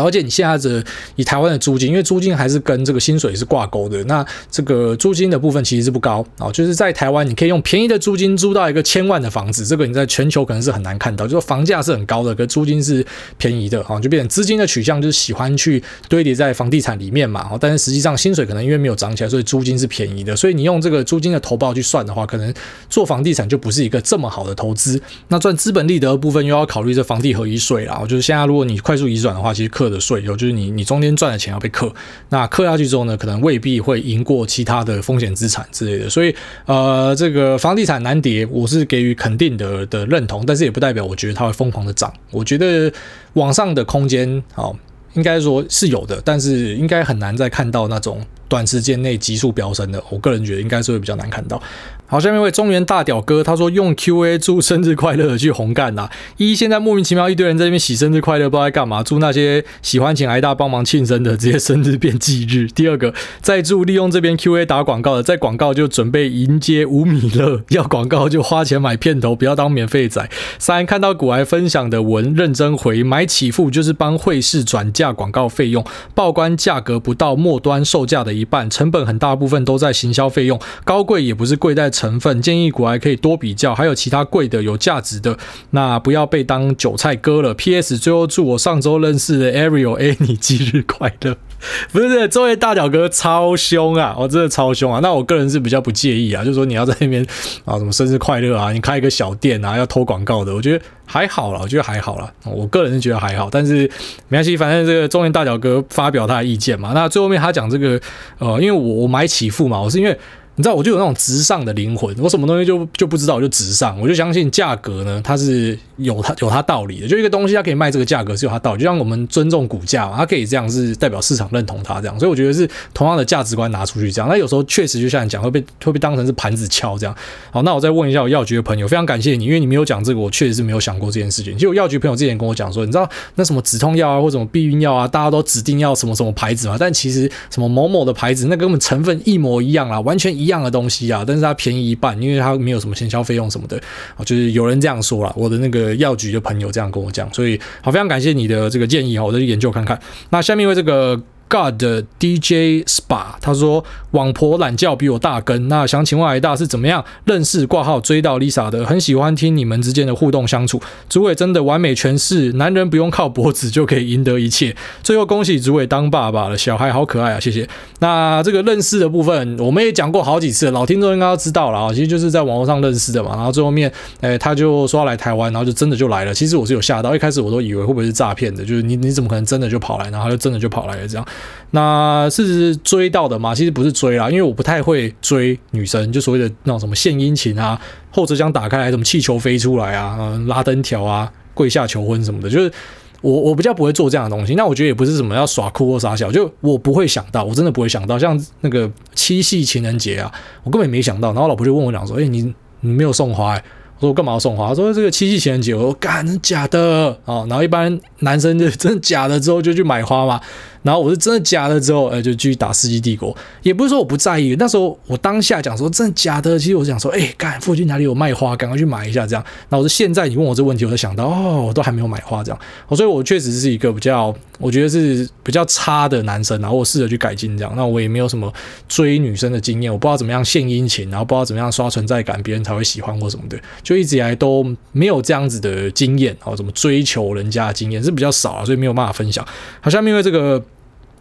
而且你现在这以台湾的租金，因为租金还是跟这个薪水是挂钩的，那这个租金的部分其实是不高啊。就是在台湾，你可以用便宜的租金租到一个千万的房子，这个你在全球可能是很难看到。就是房价是很高的，可租金是便宜的啊，就变成资金的取向就是喜欢去堆叠在房地产里面嘛。哦但是实际上薪水可能因为没有涨起来，所以租金是便宜的。所以你用这个租金的投报去算的话，可能做房地产就不是一个这么好的投资。那赚资本利得的部分又要考虑这房地合一税啦。就是现在如果你快速移转的话，其实可。课的税有，就是你你中间赚的钱要被课，那课下去之后呢，可能未必会赢过其他的风险资产之类的，所以呃，这个房地产难跌，我是给予肯定的的认同，但是也不代表我觉得它会疯狂的涨，我觉得往上的空间好，应该说是有的，但是应该很难再看到那种短时间内急速飙升的，我个人觉得应该是会比较难看到。好，下面一位中原大屌哥，他说用 QA 祝生日快乐去红干呐。一，现在莫名其妙一堆人在那边洗生日快乐，不知道在干嘛。祝那些喜欢请挨大帮忙庆生的，直接生日变忌日。第二个，在祝利用这边 QA 打广告的，在广告就准备迎接五米乐，要广告就花钱买片头，不要当免费仔。三，看到古癌分享的文，认真回，买起付就是帮汇市转嫁广告费用，报关价格不到末端售价的一一半，成本很大部分都在行销费用，高贵也不是贵在。成分建议股还可以多比较，还有其他贵的有价值的，那不要被当韭菜割了。P.S. 最后祝我上周认识的 Ariel A 你忌日快乐。不是，这周围大屌哥超凶啊！我真的超凶啊！那我个人是比较不介意啊，就是说你要在那边 啊什么生日快乐啊，你开一个小店啊要偷广告的，我觉得还好啦，我觉得还好啦。我个人是觉得还好，但是没关系，反正这个中原大屌哥发表他的意见嘛。那最后面他讲这个呃，因为我我买起付嘛，我是因为。你知道我就有那种直上的灵魂，我什么东西就就不知道，我就直上，我就相信价格呢，它是有它有它道理的。就一个东西它可以卖这个价格是有它道理，就像我们尊重股价嘛，它可以这样是代表市场认同它这样。所以我觉得是同样的价值观拿出去这样。那有时候确实就像你讲会被会被当成是盘子敲这样。好，那我再问一下我药局的朋友，非常感谢你，因为你没有讲这个，我确实是没有想过这件事情。其实药局朋友之前跟我讲说，你知道那什么止痛药啊或者什么避孕药啊，大家都指定要什么什么牌子嘛，但其实什么某某的牌子那根本成分一模一样啊，完全一样的东西啊。但是它便宜一半，因为它没有什么行销费用什么的啊，就是有人这样说啦，我的那个药局的朋友这样跟我讲，所以好，非常感谢你的这个建议哈，我再去研究看看。那下面为这个。God DJ Spa，他说网婆懒觉比我大根。那想请问癌大是怎么样认识挂号追到 Lisa 的？很喜欢听你们之间的互动相处。主委真的完美诠释，男人不用靠脖子就可以赢得一切。最后恭喜主委当爸爸了，小孩好可爱啊，谢谢。那这个认识的部分，我们也讲过好几次，老听众应该都知道了啊。其实就是在网络上认识的嘛。然后最后面，哎，他就说要来台湾，然后就真的就来了。其实我是有吓到，一开始我都以为会不会是诈骗的，就是你你怎么可能真的就跑来，然后就真的就跑来了这样。那是追到的吗？其实不是追啦，因为我不太会追女生，就所谓的那种什么献殷勤啊，后车厢打开来，什么气球飞出来啊，拉灯条啊。跪下求婚什么的，就是我我比较不会做这样的东西。那我觉得也不是什么要耍酷或傻小，就我不会想到，我真的不会想到，像那个七夕情人节啊，我根本没想到。然后老婆就问我讲说：“哎，你你没有送花欸？”我说我干嘛要送花？他说这个七夕情人节，我说干，假的啊？然后一般男生就 真的假的之后就去买花嘛。然后我是真的假的之后，呃，就继续打《世纪帝国》，也不是说我不在意。那时候我当下讲说真的假的，其实我想说，哎，干附近哪里有卖花，赶快去买一下这样。那我是现在你问我这问题，我就想到，哦，我都还没有买花这样。所以我确实是一个比较，我觉得是比较差的男生，然后我试着去改进这样。那我也没有什么追女生的经验，我不知道怎么样献殷勤，然后不知道怎么样刷存在感，别人才会喜欢或什么的，就一直以来都没有这样子的经验，哦，怎么追求人家的经验是比较少啊，所以没有办法分享。好，下面因为这个。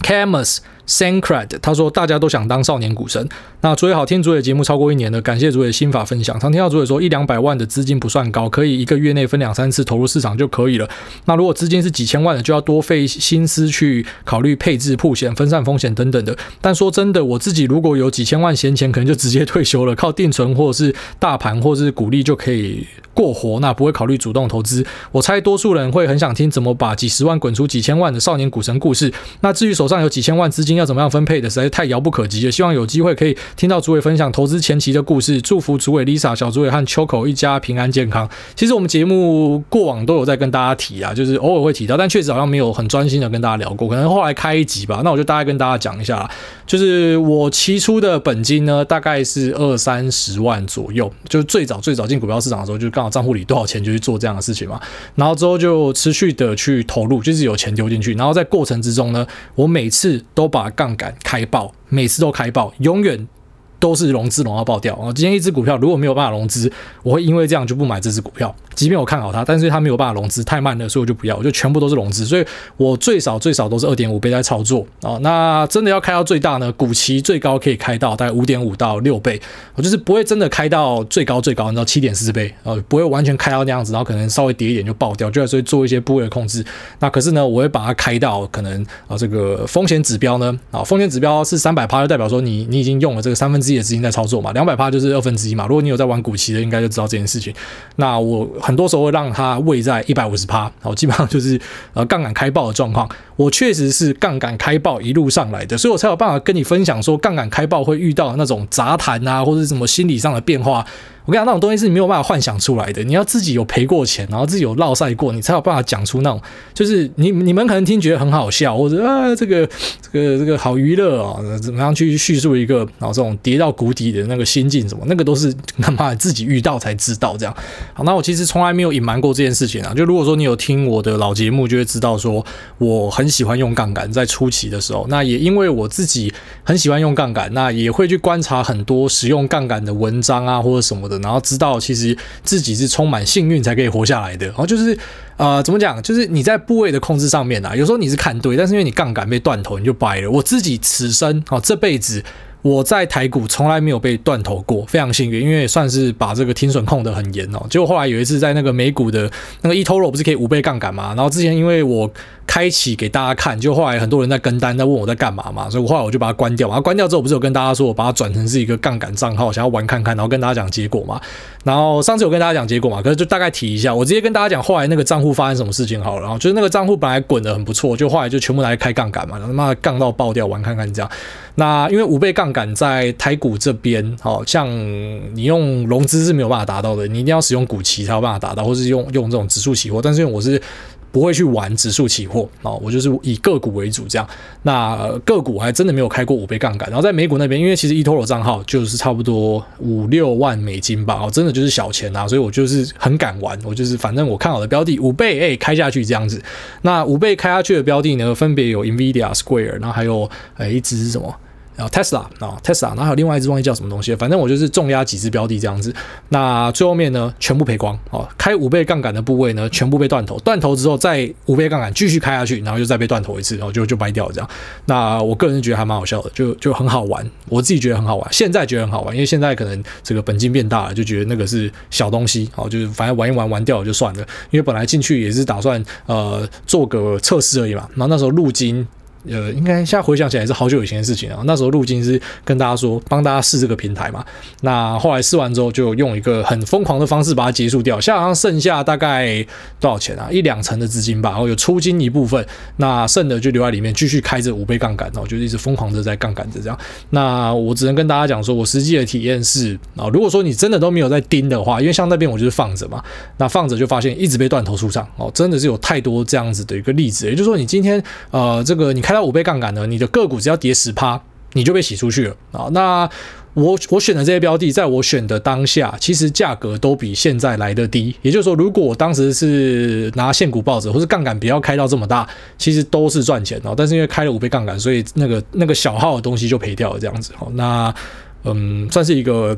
Camus Sancred，他说大家都想当少年股神。那主委好听，主委节目超过一年了，感谢主委心法分享。常听到主委说一两百万的资金不算高，可以一个月内分两三次投入市场就可以了。那如果资金是几千万的，就要多费心思去考虑配置、铺险、分散风险等等的。但说真的，我自己如果有几千万闲钱，可能就直接退休了，靠定存或者是大盘或者是股利就可以过活，那不会考虑主动投资。我猜多数人会很想听怎么把几十万滚出几千万的少年股神故事。那至于手上有几千万资金要怎么样分配的，实在是太遥不可及了。希望有机会可以听到主委分享投资前期的故事。祝福主委 Lisa、小主委和秋口一家平安健康。其实我们节目过往都有在跟大家提啊，就是偶尔会提到，但确实好像没有很专心的跟大家聊过。可能后来开一集吧，那我就大概跟大家讲一下，就是我期初的本金呢，大概是二三十万左右。就是最早最早进股票市场的时候，就刚好账户里多少钱就去做这样的事情嘛。然后之后就持续的去投入，就是有钱丢进去。然后在过程之中呢，我每次都把把杠杆开爆，每次都开爆，永远。都是融资融到爆掉啊！今天一只股票如果没有办法融资，我会因为这样就不买这只股票。即便我看好它，但是它没有办法融资，太慢了，所以我就不要，我就全部都是融资。所以我最少最少都是二点五倍在操作啊。那真的要开到最大呢？股期最高可以开到大概五点五到六倍，我就是不会真的开到最高最高，你知道七点四倍啊，不会完全开到那样子，然后可能稍微跌一点就爆掉，就所以做一些部位的控制。那可是呢，我会把它开到可能啊这个风险指标呢啊风险指标是三百趴，就代表说你你已经用了这个三分之自己的资金在操作嘛，两百趴就是二分之一嘛。如果你有在玩股期的，应该就知道这件事情。那我很多时候会让它位在一百五十趴，好，基本上就是呃杠杆开爆的状况。我确实是杠杆开爆一路上来的，所以我才有办法跟你分享说，杠杆开爆会遇到那种杂谈啊，或者什么心理上的变化。我跟你讲，那种东西是你没有办法幻想出来的。你要自己有赔过钱，然后自己有落赛过，你才有办法讲出那种，就是你你们可能听觉得很好笑，或者啊这个 这个这个好娱乐啊，怎么样去叙述一个然后这种跌到谷底的那个心境什么，那个都是他妈自己遇到才知道这样。好，那我其实从来没有隐瞒过这件事情啊。就如果说你有听我的老节目，就会知道说我很喜欢用杠杆，在初期的时候，那也因为我自己很喜欢用杠杆，那也会去观察很多使用杠杆的文章啊或者什么然后知道其实自己是充满幸运才可以活下来的，然后就是呃怎么讲，就是你在部位的控制上面啊，有时候你是看对，但是因为你杠杆被断头，你就掰了。我自己此生啊这辈子我在台股从来没有被断头过，非常幸运，因为算是把这个停损控得很严哦。结果后来有一次在那个美股的那个 eToro 不是可以五倍杠杆嘛，然后之前因为我。开启给大家看，就后来很多人在跟单，在问我在干嘛嘛，所以我后来我就把它关掉。然后关掉之后，不是有跟大家说我把它转成是一个杠杆账号，想要玩看看，然后跟大家讲结果嘛。然后上次有跟大家讲结果嘛，可是就大概提一下，我直接跟大家讲后来那个账户发生什么事情好了。然后就是那个账户本来滚得很不错，就后来就全部来开杠杆嘛，然后他妈杠到爆掉，玩看看这样。那因为五倍杠杆在台股这边，好像你用融资是没有办法达到的，你一定要使用股期才有办法达到，或是用用这种指数期货。但是因为我是。不会去玩指数期货啊，我就是以个股为主这样。那个股还真的没有开过五倍杠杆。然后在美股那边，因为其实 eToro 账号就是差不多五六万美金吧，哦，真的就是小钱啊，所以我就是很敢玩。我就是反正我看好的标的五倍，诶，开下去这样子。那五倍开下去的标的呢，分别有 Nvidia、Square，然后还有诶一支是什么？然后 Tesla 啊，Tesla，然后还有另外一只忘记叫什么东西，反正我就是重压几只标的这样子。那最后面呢，全部赔光哦。开五倍杠杆的部位呢，全部被断头。断头之后，再五倍杠杆继续开下去，然后又再被断头一次，然后就就掰掉了这样。那我个人觉得还蛮好笑的，就就很好玩。我自己觉得很好玩，现在觉得很好玩，因为现在可能这个本金变大了，就觉得那个是小东西哦，就是反正玩一玩玩掉了就算了。因为本来进去也是打算呃做个测试而已嘛。然后那时候入金。呃，应该现在回想起来是好久以前的事情啊。那时候入金是跟大家说，帮大家试这个平台嘛。那后来试完之后，就用一个很疯狂的方式把它结束掉。现在好像剩下大概多少钱啊？一两成的资金吧，然后有出金一部分，那剩的就留在里面，继续开着五倍杠杆，然后就一直疯狂的在杠杆着这样。那我只能跟大家讲说，我实际的体验是啊，如果说你真的都没有在盯的话，因为像那边我就是放着嘛，那放着就发现一直被断头出场哦，真的是有太多这样子的一个例子。也就是说，你今天呃，这个你看开到五倍杠杆呢，你的个股只要跌十趴，你就被洗出去了啊。那我我选的这些标的，在我选的当下，其实价格都比现在来得低。也就是说，如果我当时是拿现股抱着，或是杠杆不要开到这么大，其实都是赚钱哦。但是因为开了五倍杠杆，所以那个那个小号的东西就赔掉了，这样子。好，那嗯，算是一个。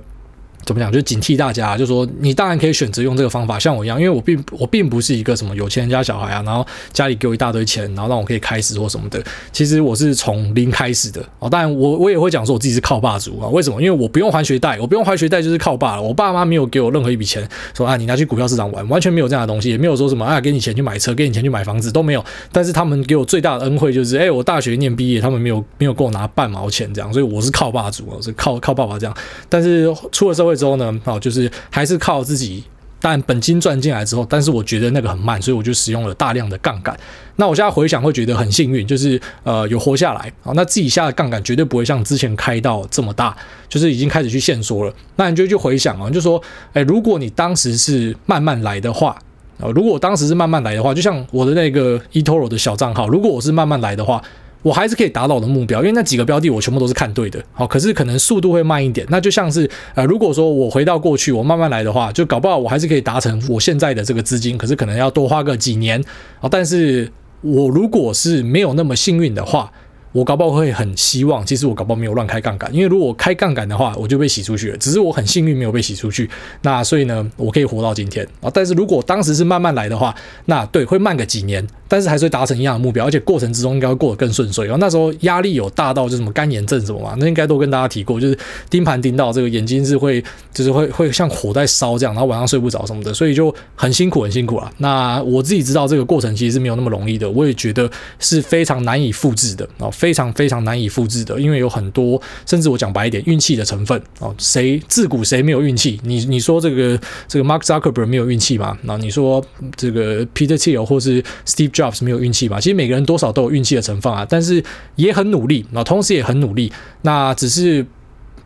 怎么讲？就警惕大家，就说你当然可以选择用这个方法，像我一样，因为我并我并不是一个什么有钱人家小孩啊，然后家里给我一大堆钱，然后让我可以开始或什么的。其实我是从零开始的哦。当然，我我也会讲说我自己是靠爸族啊。为什么？因为我不用还学贷，我不用还学贷就是靠爸了。我爸妈没有给我任何一笔钱，说啊你拿去股票市场玩，完全没有这样的东西，也没有说什么啊给你钱去买车，给你钱去买房子都没有。但是他们给我最大的恩惠就是，哎，我大学念毕业，他们没有没有给我拿半毛钱这样，所以我是靠爸族，我是靠靠爸爸这样。但是出了社会之后呢，啊就。是还是靠自己，但本金赚进来之后，但是我觉得那个很慢，所以我就使用了大量的杠杆。那我现在回想会觉得很幸运，就是呃有活下来啊。那自己下的杠杆绝对不会像之前开到这么大，就是已经开始去限缩了。那你就去回想啊，就说，哎，如果你当时是慢慢来的话啊，如果我当时是慢慢来的话，就像我的那个 eToro 的小账号，如果我是慢慢来的话。我还是可以达到我的目标，因为那几个标的我全部都是看对的，好，可是可能速度会慢一点。那就像是呃，如果说我回到过去，我慢慢来的话，就搞不好我还是可以达成我现在的这个资金，可是可能要多花个几年啊。但是我如果是没有那么幸运的话，我搞不好会很希望，其实我搞不好没有乱开杠杆，因为如果开杠杆的话，我就被洗出去了。只是我很幸运没有被洗出去，那所以呢，我可以活到今天啊。但是如果当时是慢慢来的话，那对，会慢个几年，但是还是会达成一样的目标，而且过程之中应该会过得更顺遂。然后那时候压力有大到就什么干眼症什么嘛，那应该都跟大家提过，就是盯盘盯到这个眼睛是会，就是会会像火在烧这样，然后晚上睡不着什么的，所以就很辛苦很辛苦啊。那我自己知道这个过程其实是没有那么容易的，我也觉得是非常难以复制的啊。非常非常难以复制的，因为有很多，甚至我讲白一点，运气的成分哦。谁自古谁没有运气？你你说这个这个 Mark Zuckerberg 没有运气吗？那你说这个 Peter Thiel 或是 Steve Jobs 没有运气吗？其实每个人多少都有运气的成分啊，但是也很努力，那同时也很努力，那只是。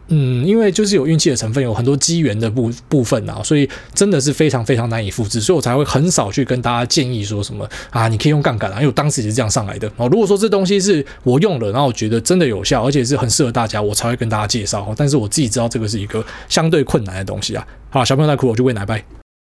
嗯，因为就是有运气的成分，有很多机缘的部部分啊，所以真的是非常非常难以复制，所以我才会很少去跟大家建议说什么啊，你可以用杠杆啊，因为我当时也是这样上来的哦。如果说这东西是我用了，然后我觉得真的有效，而且是很适合大家，我才会跟大家介绍。但是我自己知道这个是一个相对困难的东西啊。好，小朋友在哭，我就喂奶拜。